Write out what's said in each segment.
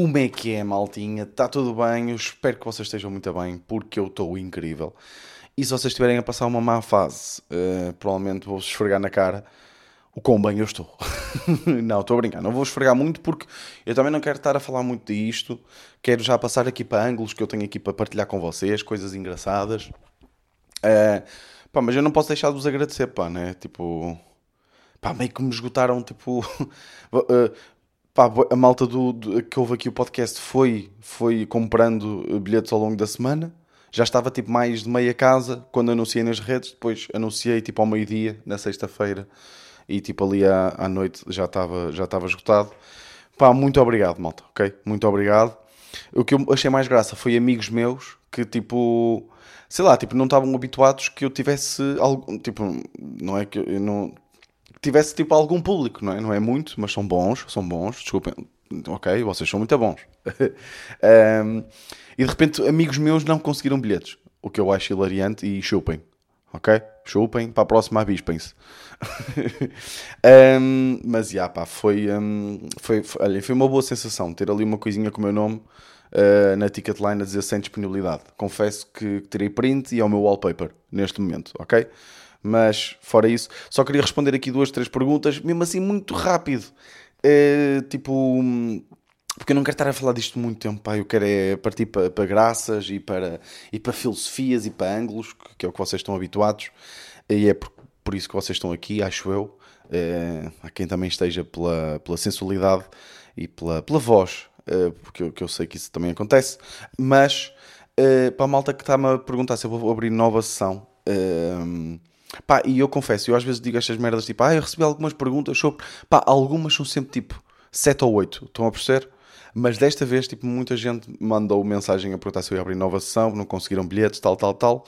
Como é que é, maltinha? Está tudo bem? Eu espero que vocês estejam muito bem, porque eu estou incrível. E se vocês estiverem a passar uma má fase, uh, provavelmente vou-vos esfregar na cara o quão bem eu estou. não, estou a brincar. Não vou esfregar muito porque eu também não quero estar a falar muito disto. Quero já passar aqui para ângulos que eu tenho aqui para partilhar com vocês, coisas engraçadas. Uh, pá, mas eu não posso deixar de vos agradecer, pá, né? Tipo, pá, meio que me esgotaram, tipo, uh, pá, a malta do, do, que houve aqui o podcast foi, foi comprando bilhetes ao longo da semana. Já estava tipo mais de meia casa quando anunciei nas redes. Depois anunciei tipo ao meio-dia, na sexta-feira. E tipo ali à, à noite já estava, já estava esgotado. Pá, muito obrigado, malta, ok? Muito obrigado. O que eu achei mais graça foi amigos meus que tipo, sei lá, tipo, não estavam habituados que eu tivesse algo, tipo, não é que eu não tivesse tipo algum público, não é? Não é muito, mas são bons, são bons, desculpem. Ok, vocês são muito bons. um, e de repente amigos meus não conseguiram bilhetes, o que eu acho hilariante e chupem. Ok? Chupem, para a próxima avispem-se. um, mas já, yeah, pá, foi, um, foi, foi, olha, foi uma boa sensação ter ali uma coisinha com o meu nome uh, na Ticketline a dizer sem disponibilidade. Confesso que tirei print e é o meu wallpaper neste momento, ok? Mas, fora isso, só queria responder aqui duas, três perguntas, mesmo assim muito rápido. É, tipo, porque eu não quero estar a falar disto muito tempo, pá. eu quero é partir para, para graças e para, e para filosofias e para ângulos, que é o que vocês estão habituados, e é por, por isso que vocês estão aqui, acho eu. É, há quem também esteja pela, pela sensualidade e pela, pela voz, é, porque eu, que eu sei que isso também acontece, mas para a malta que está-me a perguntar se eu vou abrir nova sessão. Pá, e eu confesso, eu às vezes digo estas merdas tipo, ah, eu recebi algumas perguntas sobre. Pá, algumas são sempre tipo 7 ou 8, estão a perceber? Mas desta vez, tipo, muita gente mandou mensagem a perguntar se eu ia abrir nova sessão, não conseguiram bilhetes, tal, tal, tal.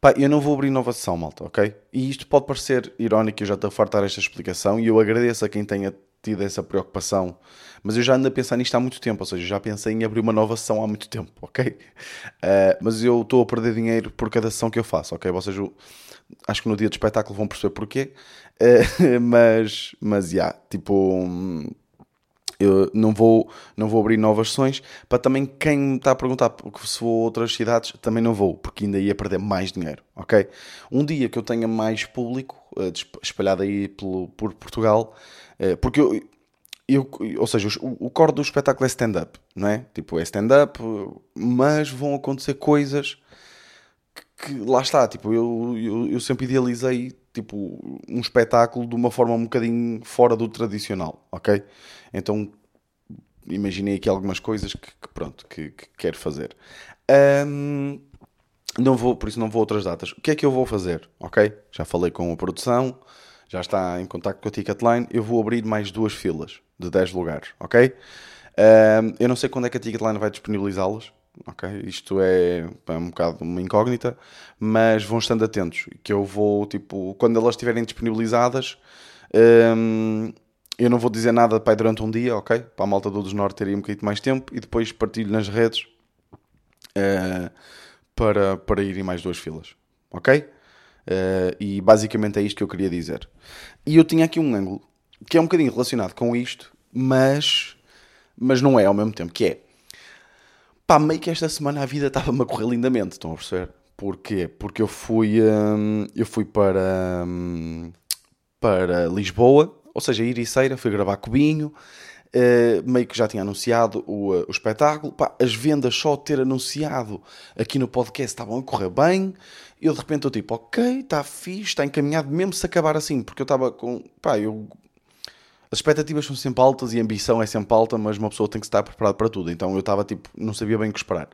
Pá, eu não vou abrir nova sessão, malta, ok? E isto pode parecer irónico, eu já estou a fartar esta explicação e eu agradeço a quem tenha tido essa preocupação, mas eu já ando a pensar nisto há muito tempo, ou seja, já pensei em abrir uma nova sessão há muito tempo, ok? Uh, mas eu estou a perder dinheiro por cada sessão que eu faço, ok? Ou seja, acho que no dia do espetáculo vão perceber porquê, uh, mas, mas, já, yeah, tipo, eu não vou, não vou abrir novas sessões, para também quem me está a perguntar se vou a outras cidades, também não vou, porque ainda ia perder mais dinheiro, ok? Um dia que eu tenha mais público, uh, espalhado aí pelo, por Portugal, uh, porque eu, eu, ou seja, o, o core do espetáculo é stand-up, não é? Tipo, é stand-up, mas vão acontecer coisas que lá está, tipo, eu, eu, eu, sempre idealizei tipo, um espetáculo de uma forma um bocadinho fora do tradicional, ok? Então imaginei aqui algumas coisas que, que pronto, que, que, quero fazer. Um, não vou, por isso não vou a outras datas. O que é que eu vou fazer, ok? Já falei com a produção, já está em contato com a Ticketline, eu vou abrir mais duas filas de 10 lugares, ok? Um, eu não sei quando é que a Ticketline vai disponibilizá-las, Isto é, é, um bocado uma incógnita, mas vão estando atentos, que eu vou, tipo, quando elas estiverem disponibilizadas, um, eu não vou dizer nada pai, durante um dia, ok? Para a malta do dos Norte ter um bocadinho mais tempo e depois partilho nas redes uh, para, para irem mais duas filas, ok? Uh, e basicamente é isto que eu queria dizer. E eu tinha aqui um ângulo que é um bocadinho relacionado com isto, mas, mas não é ao mesmo tempo, que é Pá, meio que esta semana a vida estava-me a correr lindamente, estão a perceber? Porquê? Porque eu fui, hum, eu fui para, hum, para Lisboa, ou seja, Iriceira, fui gravar Cubinho, uh, meio que já tinha anunciado o, uh, o espetáculo. Pá, as vendas só ter anunciado aqui no podcast estavam a correr bem. Eu de repente estou tipo, ok, está fixe, está encaminhado, mesmo se acabar assim, porque eu estava com. Pá, eu as expectativas são sempre altas e a ambição é sempre alta, mas uma pessoa tem que estar preparada para tudo. Então eu estava tipo, não sabia bem o que esperar.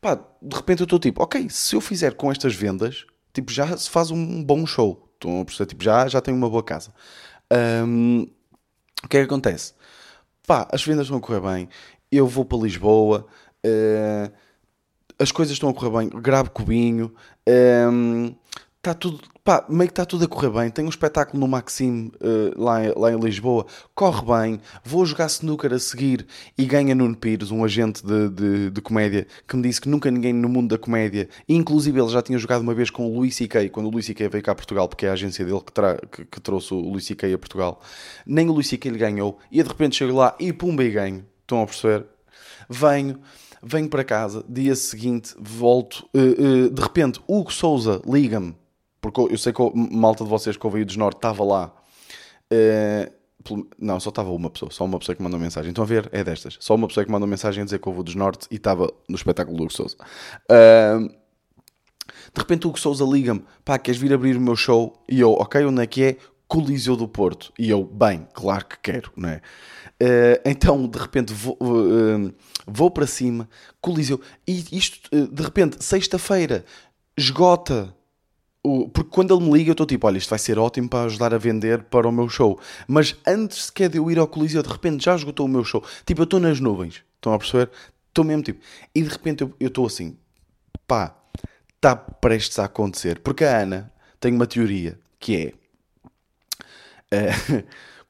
Pá, de repente eu estou tipo, ok, se eu fizer com estas vendas, tipo, já se faz um bom show. Estão a perceber? Tipo, já, já tenho uma boa casa. Um, o que é que acontece? Pá, as vendas estão a correr bem. Eu vou para Lisboa. Uh, as coisas estão a correr bem. Gravo cubinho. Um, está tudo, pá, meio que está tudo a correr bem. Tenho um espetáculo no Maxime uh, lá, lá em Lisboa, corre bem. Vou jogar snooker a seguir e ganha Nuno Pires, um agente de, de, de, comédia, que me disse que nunca ninguém no mundo da comédia, inclusive ele já tinha jogado uma vez com o Luís C.K., quando o Luís C.K. veio cá a Portugal, porque é a agência dele que, tra que, que trouxe o Luís C.K. a Portugal. Nem o Luís C.K. lhe ganhou, e de repente chego lá e pumba e ganho. Estão a perceber? venho, venho para casa, dia seguinte, volto, uh, uh, de repente, Hugo Souza liga-me, porque eu sei que a malta de vocês que ouviu dos Norte estava lá. Uh, não, só estava uma pessoa, só uma pessoa que mandou mensagem. Estão a ver? É destas. Só uma pessoa que mandou mensagem a dizer que houve dos Norte e estava no espetáculo do Hugo Souza. Uh, de repente o Hugo Souza liga-me, pá, queres vir abrir o meu show? E eu, ok, onde é que é? Coliseu do Porto. E eu, bem, claro que quero, não é? Uh, então, de repente, vou, uh, vou para cima, Coliseu, e isto, de repente, sexta-feira, esgota. O, porque quando ele me liga, eu estou tipo, olha, isto vai ser ótimo para ajudar a vender para o meu show. Mas antes sequer de eu ir ao Coliseu, de repente já esgotou o meu show. Tipo, eu estou nas nuvens. Estão a perceber? Estou mesmo tipo. E de repente eu estou assim, pá, está prestes a acontecer. Porque a Ana tem uma teoria que é. Uh,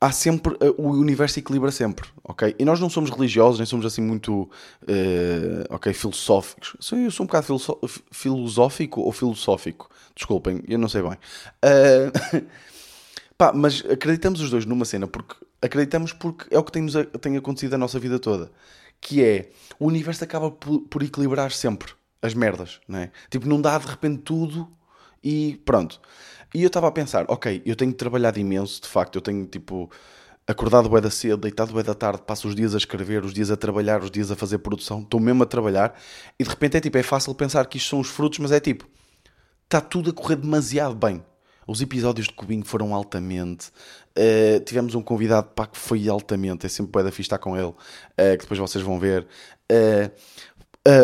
há sempre. Uh, o universo equilibra sempre, ok? E nós não somos religiosos, nem somos assim muito. Uh, ok, filosóficos. Eu sou um bocado filosófico ou filosófico. Desculpem, eu não sei bem. pá, mas acreditamos os dois numa cena porque. Acreditamos porque é o que tem, tem acontecido a nossa vida toda. Que é. O universo acaba por, por equilibrar sempre as merdas, não é? Tipo, não dá de repente tudo e pronto. E eu estava a pensar, ok, eu tenho trabalhado imenso, de facto, eu tenho tipo acordado bem da cedo, deitado bem da tarde, passo os dias a escrever, os dias a trabalhar, os dias a fazer produção, estou mesmo a trabalhar e de repente é tipo, é fácil pensar que isto são os frutos, mas é tipo, está tudo a correr demasiado bem. Os episódios de Cubinho foram altamente. Uh, tivemos um convidado pá, que foi altamente. É sempre bué da fixe estar com ele, uh, que depois vocês vão ver. Uh,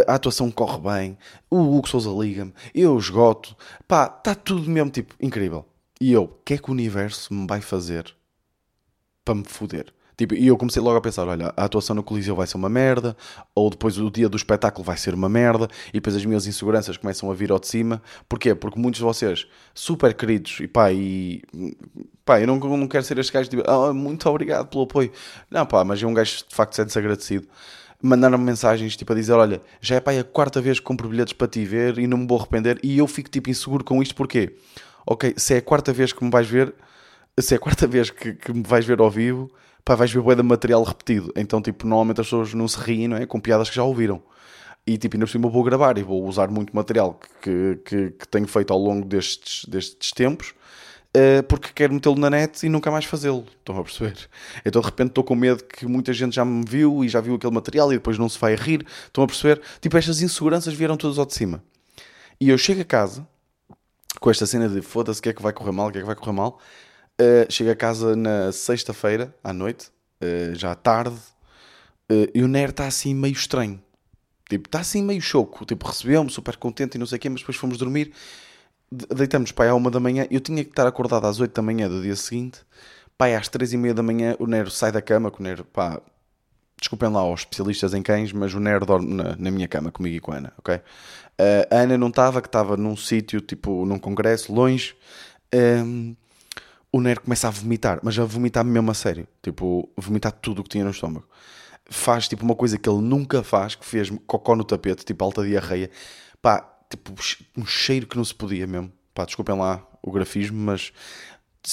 a atuação corre bem, o Hugo Souza liga-me, eu esgoto, pá, está tudo mesmo tipo incrível. E eu, o que é que o universo me vai fazer para me foder? Tipo, e eu comecei logo a pensar: olha, a atuação no Coliseu vai ser uma merda, ou depois o dia do espetáculo vai ser uma merda, e depois as minhas inseguranças começam a vir ao de cima. Porquê? Porque muitos de vocês, super queridos, e pá, e pá, eu não, não quero ser este gajo tipo, ah, muito obrigado pelo apoio. Não, pá, mas é um gajo de facto sente-se agradecido mandaram-me mensagens tipo a dizer: Olha, já é é a quarta vez que compro bilhetes para te ver e não me vou arrepender. E eu fico tipo inseguro com isto, porquê? Ok, se é a quarta vez que me vais ver, se é a quarta vez que, que me vais ver ao vivo, pá, vais ver de material repetido. Então, tipo, normalmente as pessoas não se riem, não é? Com piadas que já ouviram. E tipo, ainda por cima vou gravar e vou usar muito material que, que, que tenho feito ao longo destes, destes tempos porque quero metê-lo na net e nunca mais fazê-lo. Estão a perceber? Então de repente estou com medo que muita gente já me viu e já viu aquele material e depois não se vai rir. Estão a perceber? Tipo, estas inseguranças vieram todas ao de cima. E eu chego a casa com esta cena de foda-se, o que é que vai correr mal, o que é que vai correr mal. Uh, chego a casa na sexta-feira, à noite, uh, já tarde, uh, e o Nero está assim meio estranho. Tipo, está assim meio choco. Tipo, recebeu-me super contente e não sei o quê, mas depois fomos dormir deitamos pai à uma da manhã, eu tinha que estar acordado às 8 da manhã do dia seguinte, pai às 3 e meia da manhã o Nero sai da cama, que o Nero, pá, desculpem lá aos especialistas em cães, mas o Nero dorme na, na minha cama comigo e com a Ana, ok? Uh, a Ana não estava, que estava num sítio, tipo, num congresso, longe, um, o Nero começa a vomitar, mas a vomitar mesmo a sério, tipo, vomitar tudo o que tinha no estômago. Faz, tipo, uma coisa que ele nunca faz, que fez cocó no tapete, tipo, alta diarreia, pá, tipo um cheiro que não se podia mesmo. Pá, desculpem lá o grafismo, mas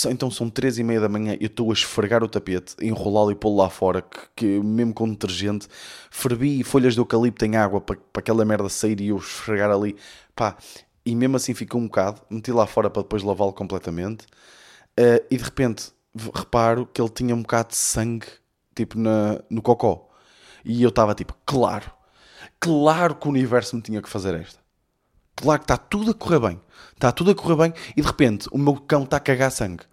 então são três e meia da manhã eu estou a esfregar o tapete, enrolá-lo e pô-lo lá fora, que, que, mesmo com detergente, fervi folhas de eucalipto em água para, para aquela merda sair e eu esfregar ali, pá, e mesmo assim ficou um bocado, meti lá fora para depois lavá-lo completamente, uh, e de repente reparo que ele tinha um bocado de sangue, tipo, na, no cocó, e eu estava tipo, claro, claro que o universo me tinha que fazer esta lá que está tudo a correr bem. Está tudo a correr bem e de repente o meu cão está a cagar sangue.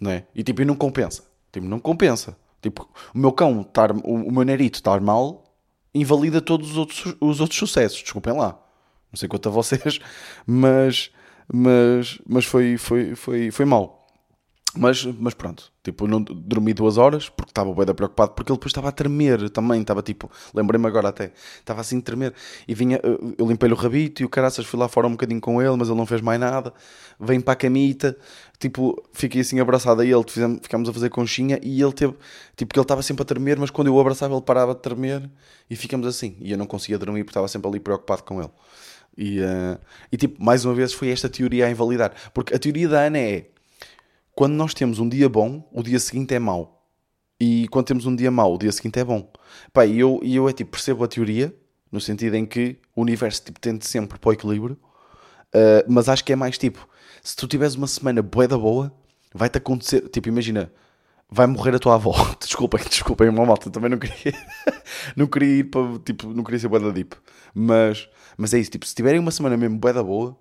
Não é? E tipo, não compensa. Tipo, não compensa. Tipo, o meu cão, tar, o, o meu nerito estar mal, invalida todos os outros, os outros sucessos. Desculpem lá. Não sei quanto a vocês, mas, mas, mas foi, foi, foi, foi mal. Mas, mas pronto, tipo, não dormi duas horas porque estava bem preocupado, porque ele depois estava a tremer também, estava tipo, lembrei-me agora até, estava assim a tremer e vinha, eu limpei-lhe o rabito e o caraças fui lá fora um bocadinho com ele, mas ele não fez mais nada. Vem para a camita, tipo, fiquei assim abraçado a ele, fizemos, ficámos a fazer conchinha e ele teve, tipo, que ele estava sempre a tremer, mas quando eu o abraçava ele parava de tremer e ficamos assim. E eu não conseguia dormir porque estava sempre ali preocupado com ele. E, uh, e tipo, mais uma vez foi esta teoria a invalidar, porque a teoria da Ana é quando nós temos um dia bom, o dia seguinte é mau. E quando temos um dia mau, o dia seguinte é bom. Pá, e eu, eu é tipo, percebo a teoria, no sentido em que o universo tipo, tende sempre para o equilíbrio, uh, mas acho que é mais tipo, se tu tiveres uma semana bué da boa, vai-te acontecer, tipo, imagina, vai morrer a tua avó. Desculpem, desculpem, uma malta, também não queria, não queria ir para, tipo, não queria ser bué da deep. Mas, mas é isso, tipo, se tiverem uma semana mesmo bué da boa,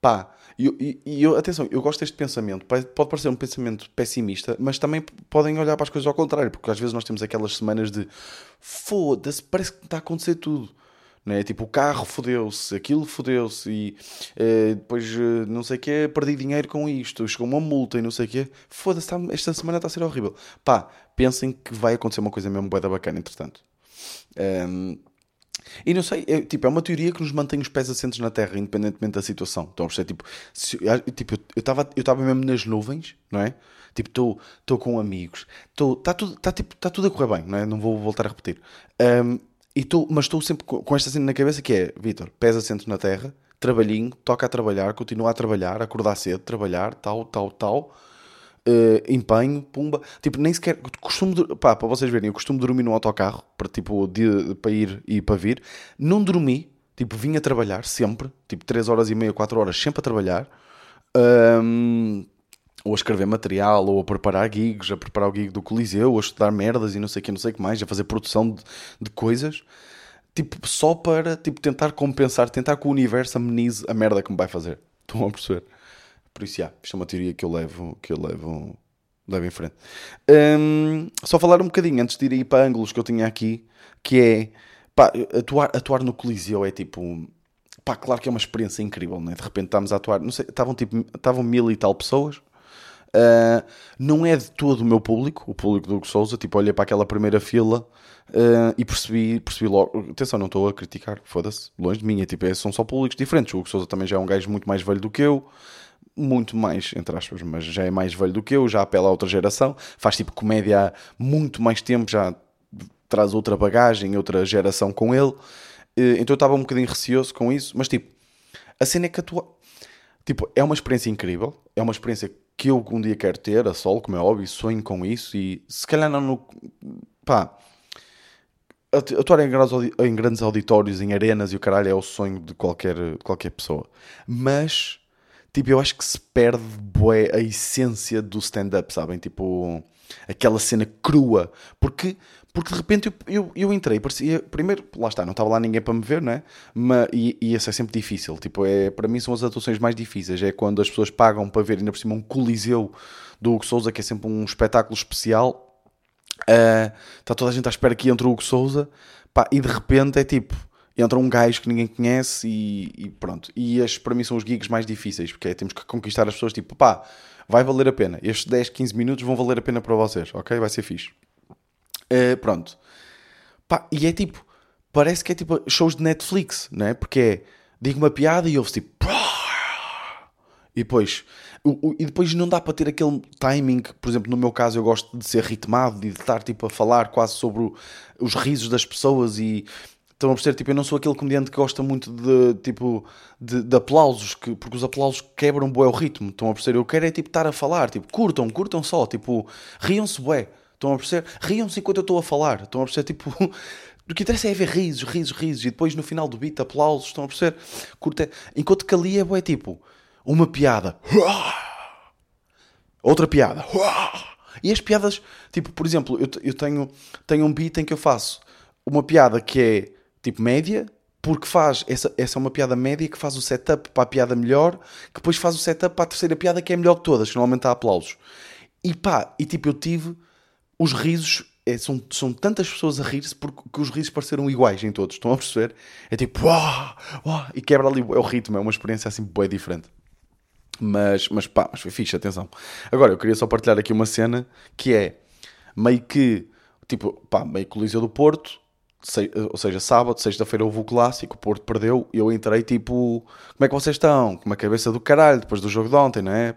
pá, e, e, e atenção, eu gosto deste pensamento. Pode parecer um pensamento pessimista, mas também podem olhar para as coisas ao contrário, porque às vezes nós temos aquelas semanas de foda-se, parece que está a acontecer tudo. Né? Tipo, o carro fodeu-se, aquilo fodeu-se e eh, depois eh, não sei o que, perdi dinheiro com isto, chegou uma multa e não sei o que. Foda-se, tá, esta semana está a ser horrível. Pá, pensem que vai acontecer uma coisa mesmo boa bacana, entretanto. Um, e não sei, é, tipo, é uma teoria que nos mantém os pés assentos na Terra, independentemente da situação. Então, é, tipo, se, tipo eu estava eu estava mesmo nas nuvens, não é? Tipo, estou com amigos, está tudo, tá, tipo, tá tudo a correr bem, não é? Não vou voltar a repetir. Um, e tô, mas estou sempre com, com esta cena na cabeça que é, Vitor, pés assentos na Terra, trabalhinho, toca a trabalhar, continua a trabalhar, acordar cedo, trabalhar, tal, tal, tal uh, empenho, pumba. Tipo, nem sequer. Costumo. Pá, para vocês verem, eu costumo dormir no autocarro para, tipo, de, para ir e para vir. Não dormi, tipo, vim a trabalhar sempre, tipo, 3 horas e meia, 4 horas, sempre a trabalhar. Um, ou a escrever material, ou a preparar gigs, a preparar o gig do Coliseu, ou a estudar merdas e não sei o que, não sei que mais, a fazer produção de, de coisas tipo, só para tipo, tentar compensar, tentar que o universo amenize a merda que me vai fazer. Estão a perceber? Por isso, yeah, isto é uma teoria que eu levo, que eu levo, levo em frente. Um, só falar um bocadinho antes de ir para ângulos que eu tinha aqui, que é pá, atuar, atuar no Coliseu é tipo. Pá, claro que é uma experiência incrível, né? De repente estamos a atuar, não sei, estavam tipo, estavam mil e tal pessoas. Uh, não é de todo o meu público, o público do Hugo Souza. Tipo, olhei para aquela primeira fila uh, e percebi, percebi logo. Atenção, não estou a criticar, foda-se, longe de mim. É, tipo, é, são só públicos diferentes. O Hugo Souza também já é um gajo muito mais velho do que eu muito mais, entre aspas, mas já é mais velho do que eu, já apela a outra geração, faz tipo comédia há muito mais tempo, já traz outra bagagem, outra geração com ele. Eh, então eu estava um bocadinho receoso com isso, mas tipo, a cena é que atua. Tipo, é uma experiência incrível, é uma experiência que eu um dia quero ter, a sol, como é óbvio, sonho com isso e se calhar não no. pá. Atuar em grandes auditórios, em arenas e o caralho é o sonho de qualquer, de qualquer pessoa. Mas Tipo, eu acho que se perde bué, a essência do stand-up, sabem? Tipo, aquela cena crua. Porque, porque de repente eu, eu, eu entrei, parecia, primeiro, lá está, não estava lá ninguém para me ver, não é? Mas, e, e isso é sempre difícil. Tipo, é, para mim são as atuações mais difíceis. É quando as pessoas pagam para ver, ainda por cima, um coliseu do Hugo Souza, que é sempre um espetáculo especial. Uh, está toda a gente à espera que entre o Hugo Souza. Pá, e de repente é tipo entra um gajo que ninguém conhece e, e, pronto. E estes para mim são os gigs mais difíceis, porque é, temos que conquistar as pessoas, tipo, pá, vai valer a pena. Estes 10, 15 minutos vão valer a pena para vocês, ok? Vai ser fixe. Uh, pronto. Pá, e é tipo, parece que é tipo shows de Netflix, não é? Porque é, digo uma piada e ouve tipo, e depois, e depois não dá para ter aquele timing, por exemplo, no meu caso eu gosto de ser ritmado e de estar tipo a falar quase sobre os risos das pessoas e Estão a perceber? Tipo, eu não sou aquele comediante que gosta muito de, tipo, de, de aplausos, que, porque os aplausos quebram bué o ritmo. Estão a perceber? Eu quero é, tipo, estar a falar. Tipo, curtam, curtam só. Tipo, riam-se bué. Estão a perceber? Riam-se enquanto eu estou a falar. Estão a perceber? Tipo, o que interessa é ver risos, risos, risos. E depois, no final do beat, aplausos. Estão a perceber? Curta... Enquanto que ali é bué, tipo, uma piada. Outra piada. E as piadas, tipo, por exemplo, eu, eu tenho, tenho um beat em que eu faço uma piada que é tipo média, porque faz, essa, essa é uma piada média que faz o setup para a piada melhor, que depois faz o setup para a terceira piada que é melhor que todas, que normalmente há aplausos. E pá, e tipo, eu tive os risos, é, são, são tantas pessoas a rir-se porque os risos pareceram iguais em todos, estão a perceber? É tipo, uau, uau, e quebra ali é o ritmo, é uma experiência assim bem diferente. Mas, mas pá, mas foi fixe, atenção. Agora, eu queria só partilhar aqui uma cena que é meio que, tipo, pá, meio Coliseu do Porto, ou seja, sábado, sexta-feira houve o clássico, o Porto perdeu, e eu entrei tipo, como é que vocês estão? Com uma cabeça do caralho, depois do jogo de ontem, não é?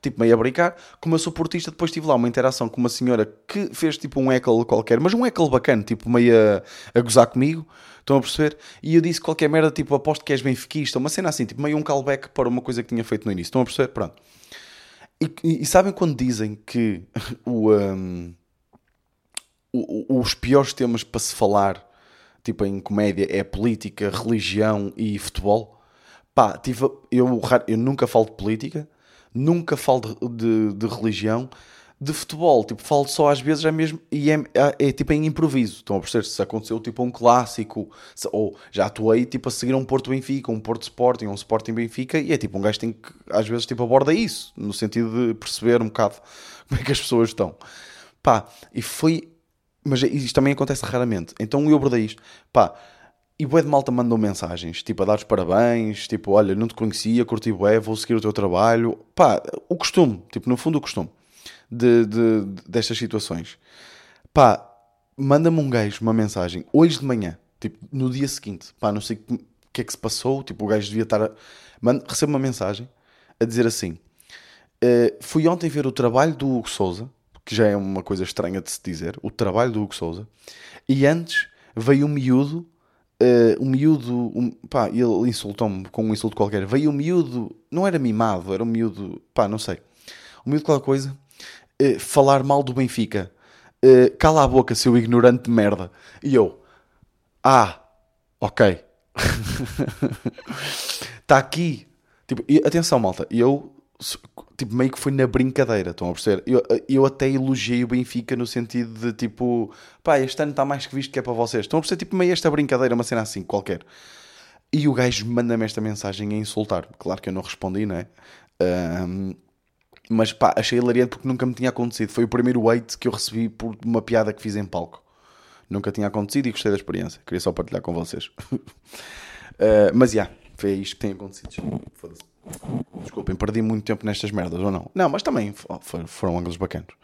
Tipo, meio a brincar. Como eu sou portista, depois tive lá uma interação com uma senhora que fez tipo um heckle qualquer, mas um heckle bacana, tipo meio a, a gozar comigo, estão a perceber? E eu disse qualquer merda, tipo, aposto que és benfiquista, uma cena assim, tipo meio um callback para uma coisa que tinha feito no início, estão a perceber? Pronto. E, e, e sabem quando dizem que o... Um, os piores temas para se falar, tipo em comédia, é política, religião e futebol. Pá, tive, eu, eu nunca falo de política, nunca falo de, de- de religião, de futebol, tipo, falo só às vezes é mesmo, e é, é, é tipo em improviso, estão a perceber? Se aconteceu tipo um clássico, se- ou já atuei tipo a seguir um Porto Benfica, um Porto Sporting, um Sporting Benfica, e é tipo, um gajo tem que, às vezes, tipo, aborda isso, no sentido de perceber um bocado como é que as pessoas estão. Pá, e foi, mas isto também acontece raramente, então eu abordei isto, pá, e bué de malta mandou mensagens, tipo, a dar os parabéns, tipo, olha, não te conhecia, curti bué, vou seguir o teu trabalho. Pá, o costume, tipo, no fundo o costume de, de- de- destas situações. Pá, manda-me um gajo uma mensagem, hoje de manhã, tipo, no dia seguinte, pá, não sei o que é que se passou, tipo, o gajo devia estar a... Manda, recebo uma mensagem a dizer assim, eh, fui ontem ver o trabalho do Hugo Souza, que já é uma coisa estranha de se dizer, o trabalho do Hugo Souza, e antes veio um miúdo, eh, um miúdo, um, pá, ele insultou-me com um insulto qualquer, veio um miúdo, não era mimado, era um miúdo, pá, não sei, um miúdo qualquer coisa, eh, falar mal do Benfica, Eh, cala a boca, seu ignorante de merda, e eu, ah, ok, está aqui. Tipo, e, atenção, malta, eu tipo, meio que foi na brincadeira, estão a perceber? Eu, eu até elogiei o Benfica no sentido de tipo, pá, este ano está mais que visto que é para vocês. Estão a perceber? Tipo, meio esta brincadeira, uma cena assim, qualquer. E o gajo manda-me esta mensagem a insultar. Claro que eu não respondi, não é? Ahm, mas pá, achei hilariante porque nunca me tinha acontecido. Foi o primeiro hate que eu recebi por uma piada que fiz em palco. Nunca tinha acontecido e gostei da experiência. Queria só partilhar com vocês. Uh, mas já, foi isto que tem acontecido. Foda-se. Desculpem, perdi muito tempo nestas merdas ou não? Não, mas também fo- for- foram ângulos bacanos.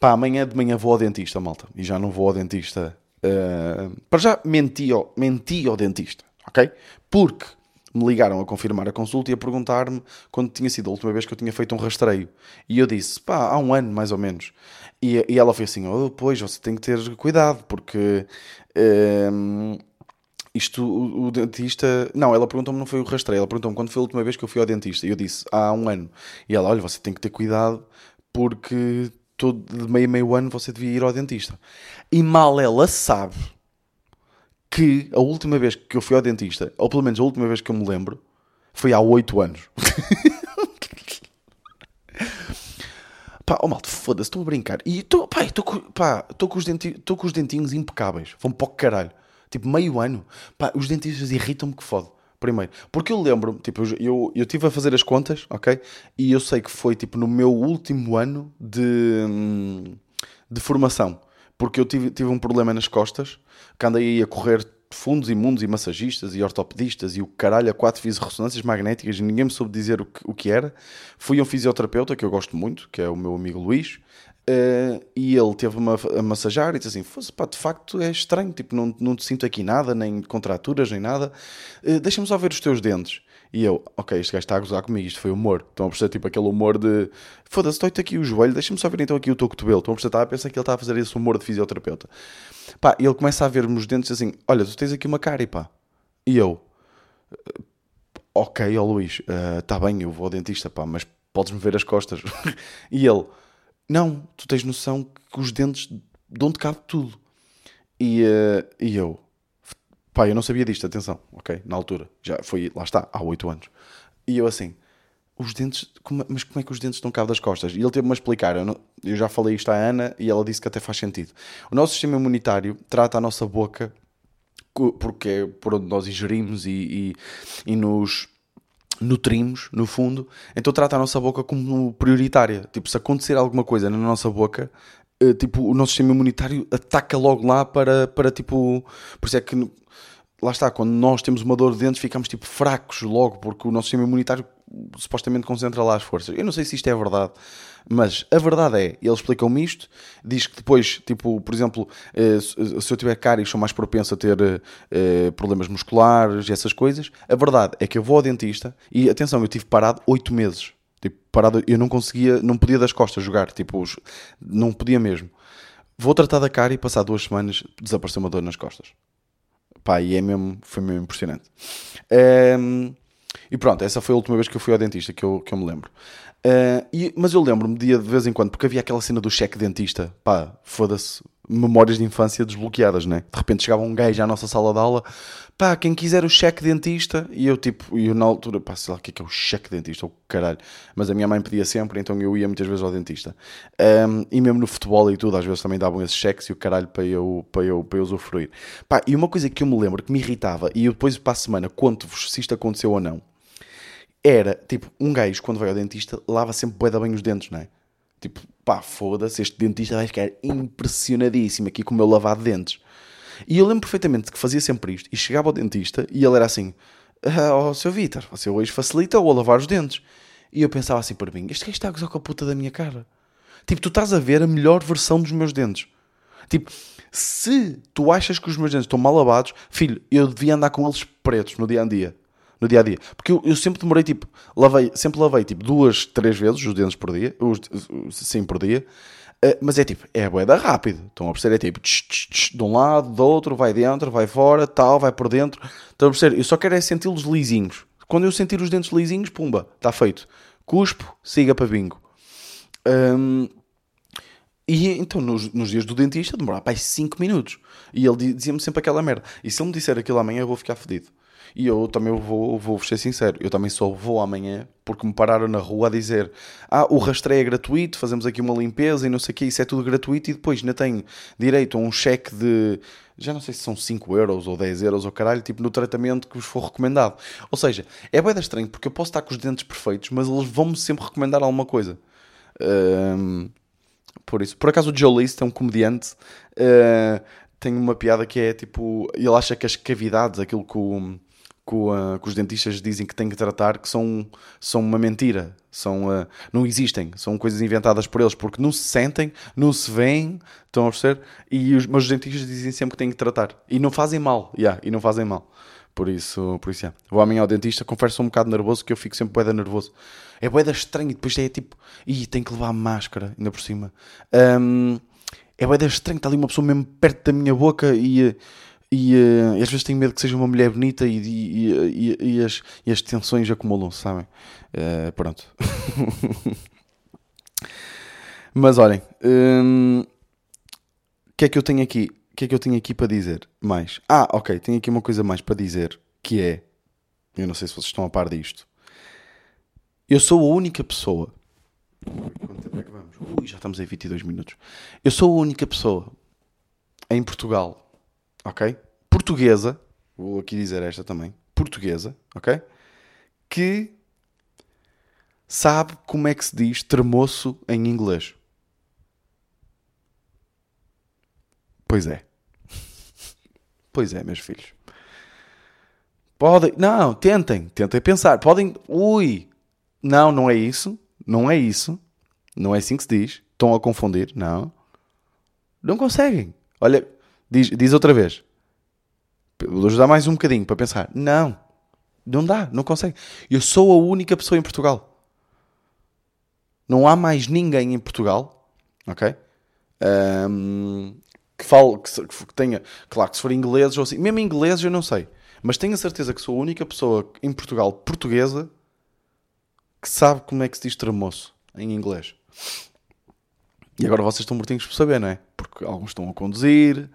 Pá, amanhã de manhã vou ao dentista, malta. E já não vou ao dentista. uh, para já menti ao, menti ao dentista, ok? Porque me ligaram a confirmar a consulta e a perguntar-me quando tinha sido a última vez que eu tinha feito um rastreio. E eu disse, pá, há um ano mais ou menos. E, e ela foi assim, oh, pois, você tem que ter cuidado, porque. um, isto, o, o dentista. Não, ela perguntou-me, não foi o rastreio, ela perguntou-me quando foi a última vez que eu fui ao dentista. E eu disse, há um ano. E ela, olha, você tem que ter cuidado porque todo, de meio a meio ano você devia ir ao dentista. E mal ela sabe que a última vez que eu fui ao dentista, ou pelo menos a última vez que eu me lembro, foi há oito anos. Pá, oh malta, foda-se, estou a brincar. E estou, pá, estou com, os com os dentinhos impecáveis. Vão para o caralho. Tipo, meio ano. Pá, os dentistas irritam-me que fode. Primeiro. Porque eu lembro-me, tipo, eu, eu, eu tive a fazer as contas, ok? E eu sei que foi, tipo, no meu último ano de, hum, de formação. Porque eu tive, tive um problema nas costas, que andei a correr fundos e mundos e massagistas e ortopedistas e o caralho a quatro fiz ressonâncias magnéticas e ninguém me soube dizer o que, o que era. Fui a um fisioterapeuta que eu gosto muito, que é o meu amigo Luís, eh, e ele teve-me a, a massajar e disse assim: Fosse pá, de facto é estranho, tipo, não, não te sinto aqui nada, nem contraturas, nem nada. Eh, Deixa-me só ver os teus dentes. E eu, ok, este gajo está a gozar comigo, isto foi humor. Estão a perceber, tipo, aquele humor de foda-se, dói-te aqui o joelho, deixa-me só ver então aqui o teu cotovelo. Estão a perceber, estava a pensar que ele estava a fazer esse humor de fisioterapeuta. Pá, e ele começa a ver-me os dentes assim: Olha, tu tens aqui uma cárie, pá. E eu, ok, ó Luís, está bem, eu vou ao dentista, pá, mas podes-me ver as costas. e ele, não, tu tens noção que os dentes dão-te cabo de tudo. E, eh, e eu, pá, eu não sabia disto, atenção, ok, na altura, já foi, lá está, há oito anos. E eu assim, os dentes, como- mas como é que os dentes dão cabo das costas? E ele teve-me a explicar, eu, não- eu já falei isto à Ana e ela disse que até faz sentido. O nosso sistema imunitário trata a nossa boca porque é por onde nós ingerimos e, e, e nos nutrimos, no fundo, então trata a nossa boca como prioritária. Tipo, se acontecer alguma coisa na nossa boca, eh, tipo, o nosso sistema imunitário ataca logo lá para, para tipo... Por isso é que, lá está, quando nós temos uma dor de dentes, ficamos, tipo, fracos logo, porque o nosso sistema imunitário supostamente concentra lá as forças. Eu não sei se isto é verdade, mas a verdade é, ele explicou-me isto, diz que depois, tipo, por exemplo, eh, se eu tiver cáries, sou mais propenso a ter eh, problemas musculares e essas coisas. A verdade é que eu vou ao dentista e, atenção, eu tive parado oito meses. Tipo, parado, eu não conseguia, não podia das costas jogar, tipo, não podia mesmo. Vou tratar da cara e passar duas semanas desapareceu uma dor nas costas. Pá, e é mesmo, foi mesmo impressionante. Ehm, e pronto, essa foi a última vez que eu fui ao dentista, que eu, que eu me lembro. Eh, e- mas eu lembro-me de, de vez em quando, porque havia aquela cena do cheque dentista. Pá, foda-se, memórias de infância desbloqueadas, né? De repente chegava um gajo à nossa sala de aula, pá, quem quiser o cheque dentista, e eu tipo, e eu na altura, pá, sei lá o que é que é o cheque dentista, o caralho, mas a minha mãe pedia sempre, então eu ia muitas vezes ao dentista. Um, e mesmo no futebol e tudo, às vezes também davam esses cheques e o caralho para eu, para eu, para eu usufruir. Pá, e uma coisa que eu me lembro que me irritava, e eu depois para a semana conto-vos se isto aconteceu ou não, era, tipo, um gajo quando vai ao dentista lava sempre de bem os dentes, não é? Tipo, pá, foda-se, este dentista vai ficar impressionadíssimo aqui com o meu lavado de dentes. E eu lembro perfeitamente que fazia sempre isto e chegava ao dentista e ele era assim: ah, oh, seu Vitor, você hoje facilita-o a lavar os dentes. E eu pensava assim para mim: este gajo está a gozar com a puta da minha cara. Tipo, tu estás a ver a melhor versão dos meus dentes. Tipo, se tu achas que os meus dentes estão mal lavados, filho, eu devia andar com eles pretos no dia a dia no dia a dia. Porque eu, eu, sempre demorei, tipo, lavei, sempre lavei, tipo, duas, três vezes os dentes por dia, os, sim, por dia. Uh, mas é tipo, é boeda rápido. Estão a perceber? É tipo, tch, tch, tch, de um lado, do outro, vai dentro, vai fora, tal, vai por dentro. Estão a perceber? Eu só quero é senti-los lisinhos. Quando eu sentir os dentes lisinhos, pumba, está feito. Cuspo, siga para bingo. Um, e então, nos, nos, dias do dentista, demorava para 5 minutos. E ele dizia-me sempre aquela merda. E se ele me disser aquilo amanhã, eu vou ficar fedido. E eu também vou, vou ser sincero, eu também só vou amanhã porque me pararam na rua a dizer ah, o rastreio é gratuito, fazemos aqui uma limpeza e não sei o que, isso é tudo gratuito e depois ainda tenho direito a um cheque de, já não sei se são 5 euros ou 10 euros ou caralho, tipo no tratamento que vos for recomendado. Ou seja, é bem estranho porque eu posso estar com os dentes perfeitos, mas eles vão-me sempre recomendar alguma coisa. Um, por isso, por acaso o Joe List é um comediante, uh, tem uma piada que é tipo, ele acha que as cavidades, aquilo que o que, uh, que, os dentistas dizem que têm que tratar que são, são uma mentira, são, uh, não existem, são coisas inventadas por eles porque não se sentem, não se veem, estão a perceber? E os, mas os dentistas dizem sempre que têm que tratar e não fazem mal, yeah, e não fazem mal. Por isso, por isso yeah. vou amanhã ao dentista, confesso um bocado nervoso que eu fico sempre boeda nervoso. É boeda estranho e depois é tipo, ih, tem que levar máscara ainda por cima. Um, é boeda estranho, está ali uma pessoa mesmo perto da minha boca e e, uh, às vezes tenho medo que seja uma mulher bonita e, e, e, e as, as tensões acumulam-se, sabem? Uh, pronto. Mas olhem, hum, o um, que é que eu tenho aqui? O que é que eu tenho aqui para dizer mais? Ah, ok, tenho aqui uma coisa mais para dizer que é, eu não sei se vocês estão a par disto. Eu sou a única pessoa. Quanto tempo é que vamos? Ui, já estamos em 22 minutos. Eu sou a única pessoa em Portugal ok? Portuguesa, vou aqui dizer esta também, portuguesa, ok? Que sabe como é que se diz termoço em inglês. Pois é. Pois é, meus filhos. Podem. Não, tentem. Tentem pensar. Podem. Ui. Não, não é isso. Não é isso. Não é assim que se diz. Estão a confundir. Não. Não conseguem. Olha, Diz, diz outra vez. Vou ajudar mais um bocadinho para pensar. Não. Não dá, não consegue. Eu sou a única pessoa em Portugal. Não há mais ninguém em Portugal, ok? Um, que fale, que, que, tenha, claro que se for inglês ou assim, mesmo inglês eu não sei, mas tenho a certeza que sou a única pessoa em Portugal portuguesa que sabe como é que se diz tramoço em inglês. E agora vocês estão mortinhos por saber, não é? Porque alguns estão a conduzir,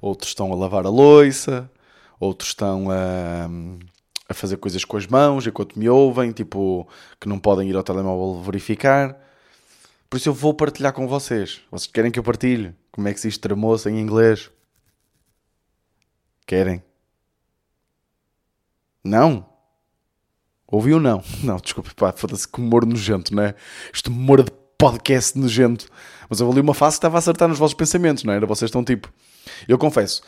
outros estão a lavar a louça, outros estão a, a fazer coisas com as mãos enquanto me ouvem, tipo, que não podem ir ao telemóvel verificar. Por isso eu vou partilhar com vocês. Vocês querem que eu partilhe? Como é que se diz tramoço em inglês? Querem? Não? Ouviu não? Não, desculpa, pá, foda-se que humor nojento, não é? Este humor de podcast nojento. Mas eu ali uma fase que estava a acertar nos vossos pensamentos, não é? era? Vocês estão tipo. Eu confesso,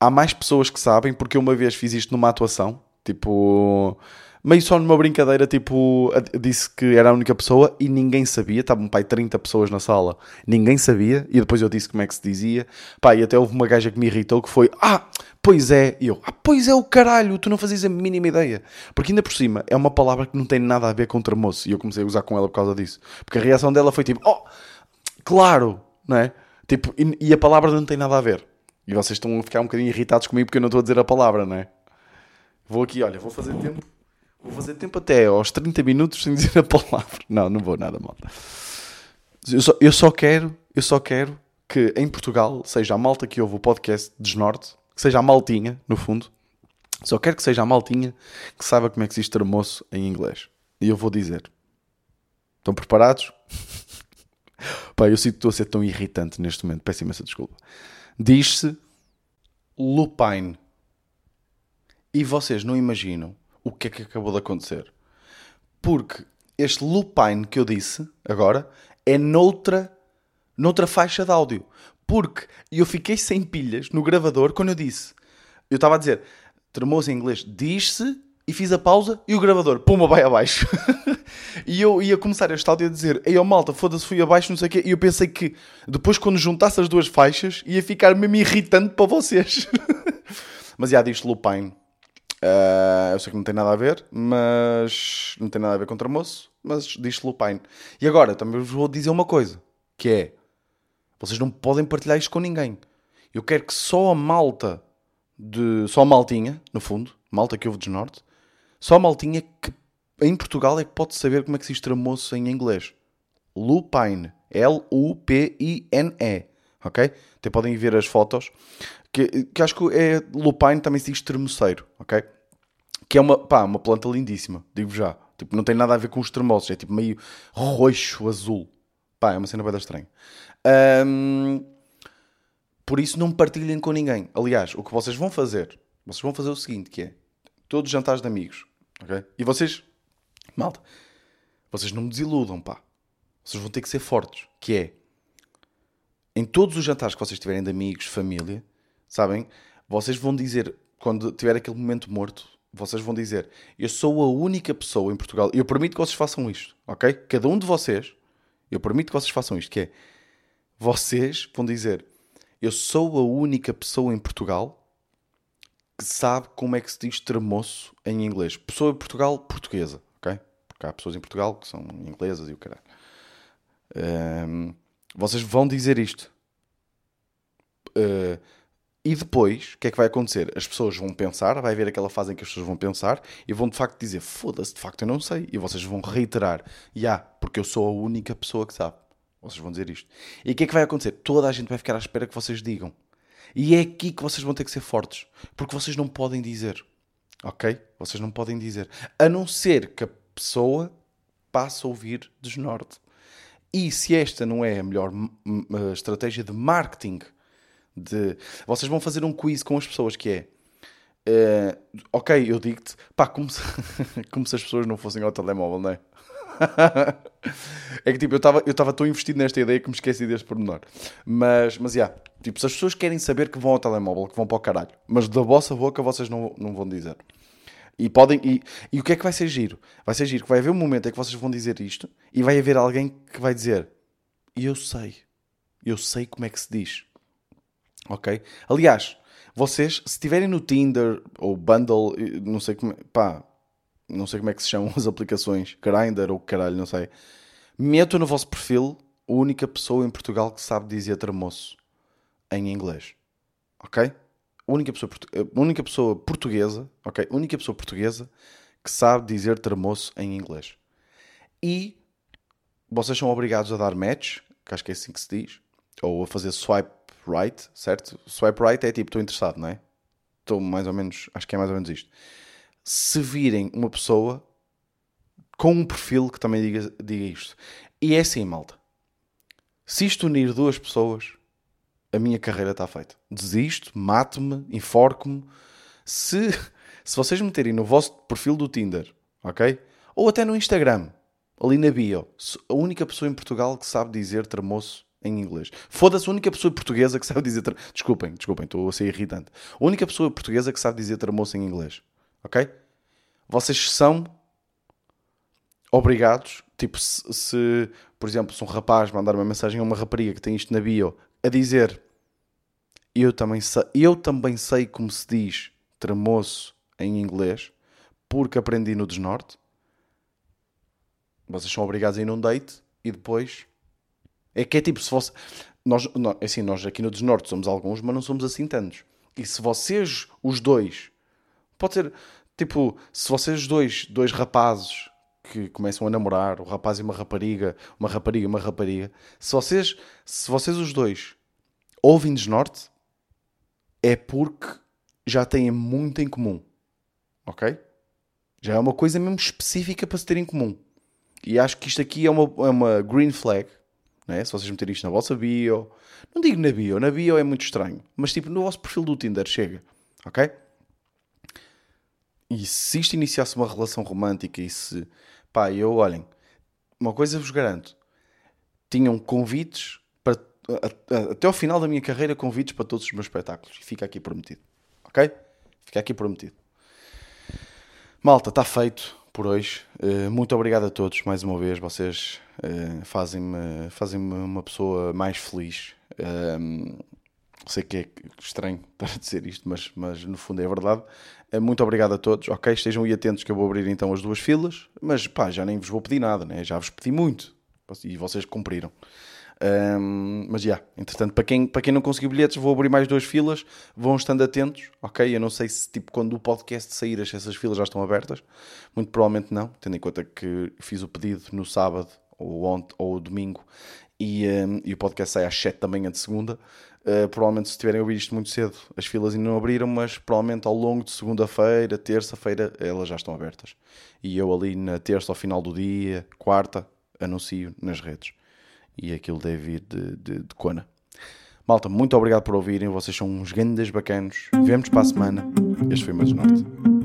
há mais pessoas que sabem, porque uma vez fiz isto numa atuação, tipo. Meio só numa brincadeira, tipo, disse que era a única pessoa e ninguém sabia. Estavam, pai, 30 pessoas na sala, ninguém sabia. E depois eu disse como é que se dizia. Pá, e até houve uma gaja que me irritou que foi: Ah, pois é. E eu: Ah, pois é o caralho, tu não fazias a mínima ideia. Porque ainda por cima é uma palavra que não tem nada a ver com termoço. E eu comecei a usar com ela por causa disso. Porque a reação dela foi tipo: Oh, claro, não é? Tipo, e, e a palavra não tem nada a ver. E vocês estão a ficar um bocadinho irritados comigo porque eu não estou a dizer a palavra, não é? Vou aqui, olha, vou fazer tempo. Vou fazer tempo até aos 30 minutos sem dizer a palavra. Não, não vou nada, malta. Eu só, eu só quero, eu só quero que em Portugal seja a malta que ouve o podcast Desnorte, que seja a maltinha, no fundo. Só quero que seja a maltinha que saiba como é que se diz termoço em inglês. E eu vou dizer. Estão preparados? Pá, eu sinto que estou a ser tão irritante neste momento. Peço imensa desculpa. Diz-se lupine. E vocês não imaginam o que é que acabou de acontecer. Porque este lupine que eu disse agora é noutra, noutra faixa de áudio. Porque eu fiquei sem pilhas no gravador quando eu disse. Eu estava a dizer, tremoso em inglês, diz-se, e fiz a pausa e o gravador, puma, vai abaixo. e eu ia começar este áudio a dizer, ei, oh, malta, foda-se, fui abaixo, não sei o quê. E eu pensei que depois, quando juntasse as duas faixas, ia ficar mesmo irritante para vocês. mas já diz lupine. Uh, eu sei que não tem nada a ver, mas não tem nada a ver com tremoço, mas diz lupine. E agora, também vos vou dizer uma coisa, que é, vocês não podem partilhar isto com ninguém. Eu quero que só a malta de. Só a maltinha, no fundo, malta que ouve desnorte, só maltinha que em Portugal é que pode saber como é que se diz tramoço em inglês. Lupine. L-U-P-I-N-E. Ok? Até podem ver as fotos. Que, que acho que é lupine também se diz tremoceiro. Ok? Que é uma, pá, uma planta lindíssima. Digo já. Tipo, não tem nada a ver com os tremoços. É tipo meio roxo, azul. Pá, é uma cena bem estranha. Um, por isso não partilhem com ninguém. Aliás, o que vocês vão fazer, vocês vão fazer o seguinte, que é todos jantares de amigos, ok? E vocês, malta, vocês não me desiludam, pá. Vocês vão ter que ser fortes, que é em todos os jantares que vocês tiverem de amigos, família, sabem? Vocês vão dizer, quando tiver aquele momento morto, vocês vão dizer: Eu sou a única pessoa em Portugal. Eu permito que vocês façam isto, ok? Cada um de vocês, eu permito que vocês façam isto, que é vocês vão dizer eu sou a única pessoa em Portugal que sabe como é que se diz termoço em inglês. Pessoa em Portugal, portuguesa, ok? Porque há pessoas em Portugal que são inglesas e o caralho. Um, vocês vão dizer isto. Uh, e depois, o que é que vai acontecer? As pessoas vão pensar, vai haver aquela fase em que as pessoas vão pensar e vão de facto dizer: Foda-se, de facto eu não sei. E vocês vão reiterar: Ya, yeah, porque eu sou a única pessoa que sabe. Vocês vão dizer isto. E o que é que vai acontecer? Toda a gente vai ficar à espera que vocês digam. E é aqui que vocês vão ter que ser fortes. Porque vocês não podem dizer. Ok? Vocês não podem dizer. A não ser que a pessoa passe a ouvir desnorte. E se esta não é a melhor estratégia de marketing, de... vocês vão fazer um quiz com as pessoas que é. Uh, ok, eu digo-te, pá, como se... como se as pessoas não fossem ao telemóvel, não é? é que tipo, eu estava eu tão investido nesta ideia que me esqueci deste pormenor. Mas, mas, yeah, tipo, se as pessoas querem saber que vão ao telemóvel, que vão para o caralho, mas da vossa boca vocês não, não vão dizer. E podem. E, e o que é que vai ser giro? Vai ser giro que vai haver um momento em que vocês vão dizer isto e vai haver alguém que vai dizer: eu sei. Eu sei como é que se diz. Ok? Aliás, vocês, se estiverem no Tinder ou Bundle, não sei como. Pá, não sei como é que se chamam as aplicações, Grindr ou caralho, não sei. Meto no vosso perfil a única pessoa em Portugal que sabe dizer termoço em inglês. Ok? A única pessoa, a única pessoa portuguesa, ok? A única pessoa portuguesa que sabe dizer termoço em inglês. E vocês são obrigados a dar match, que acho que é assim que se diz, ou a fazer swipe right, certo? Swipe right é tipo, estou interessado, não é? Estou mais ou menos, acho que é mais ou menos isto se virem uma pessoa com um perfil que também diga, diga isto. E é assim, malta. Se isto unir duas pessoas, a minha carreira está feita. Desisto, mato-me, enforco-me. Se, se vocês meterem no vosso perfil do Tinder, ok? Ou até no Instagram, ali na bio, a única pessoa em Portugal que sabe dizer termoço em inglês. Foda-se, a única pessoa portuguesa que sabe dizer. Desculpem, desculpem, estou a ser irritante. A única pessoa portuguesa que sabe dizer termoço em inglês ok? Vocês são obrigados, tipo, se, se, por exemplo, se um rapaz mandar uma mensagem a uma rapariga que tem isto na bio, a dizer eu também sei, eu também sei como se diz tremoço em inglês, porque aprendi no Desnorte. Vocês são obrigados a ir num date e depois é que é tipo se fosse nós, nós assim nós aqui no Desnorte somos alguns, mas não somos assim tantos. E se vocês os dois Pode ser, tipo, se vocês dois, dois rapazes que começam a namorar, o rapaz e uma rapariga, uma rapariga e uma rapariga, se vocês, se vocês os dois ouvem Desnorte é porque já têm muito em comum. Ok? Já é uma coisa mesmo específica para se ter em comum. E acho que isto aqui é uma, é uma green flag. Né? Se vocês meterem isto na vossa bio. Não digo na bio, na bio é muito estranho. Mas tipo no vosso perfil do Tinder chega. Ok? E se isto iniciasse uma relação romântica e se. Pá, eu, olhem, uma coisa vos garanto: tinham convites para. Até ao final da minha carreira, convites para todos os meus espetáculos. E fica aqui prometido. Ok? Fica aqui prometido. Malta, está feito por hoje. Uh, muito obrigado a todos mais uma vez. Vocês uh, fazem-me fazem uma pessoa mais feliz. Sei que é estranho estar a dizer isto, mas, mas no fundo é verdade. muito obrigado a todos. Ok, estejam aí atentos que eu vou abrir então as duas filas. Mas pá, já nem vos vou pedir nada, né? já vos pedi muito. E vocês cumpriram. Um, mas já, yeah, entretanto, para quem, para quem não conseguiu bilhetes, vou abrir mais duas filas. Vão estando atentos, ok? Eu não sei se, tipo, quando o podcast sair, essas filas já estão abertas. Muito provavelmente não, tendo em conta que fiz o pedido no sábado ou, ontem, ou domingo e, um, e o podcast sai às 7 da manhã de segunda. Uh, provavelmente, se tiverem ouvido isto muito cedo, as filas ainda não abriram, mas provavelmente ao longo de segunda-feira, terça-feira, elas já estão abertas. E eu ali na terça, ao final do dia, quarta, anuncio nas redes e aquilo deve vir de, de, de. Malta, muito obrigado por ouvirem. Vocês são uns grandes bacanos. Vemos para a semana. Este foi o meu Norte.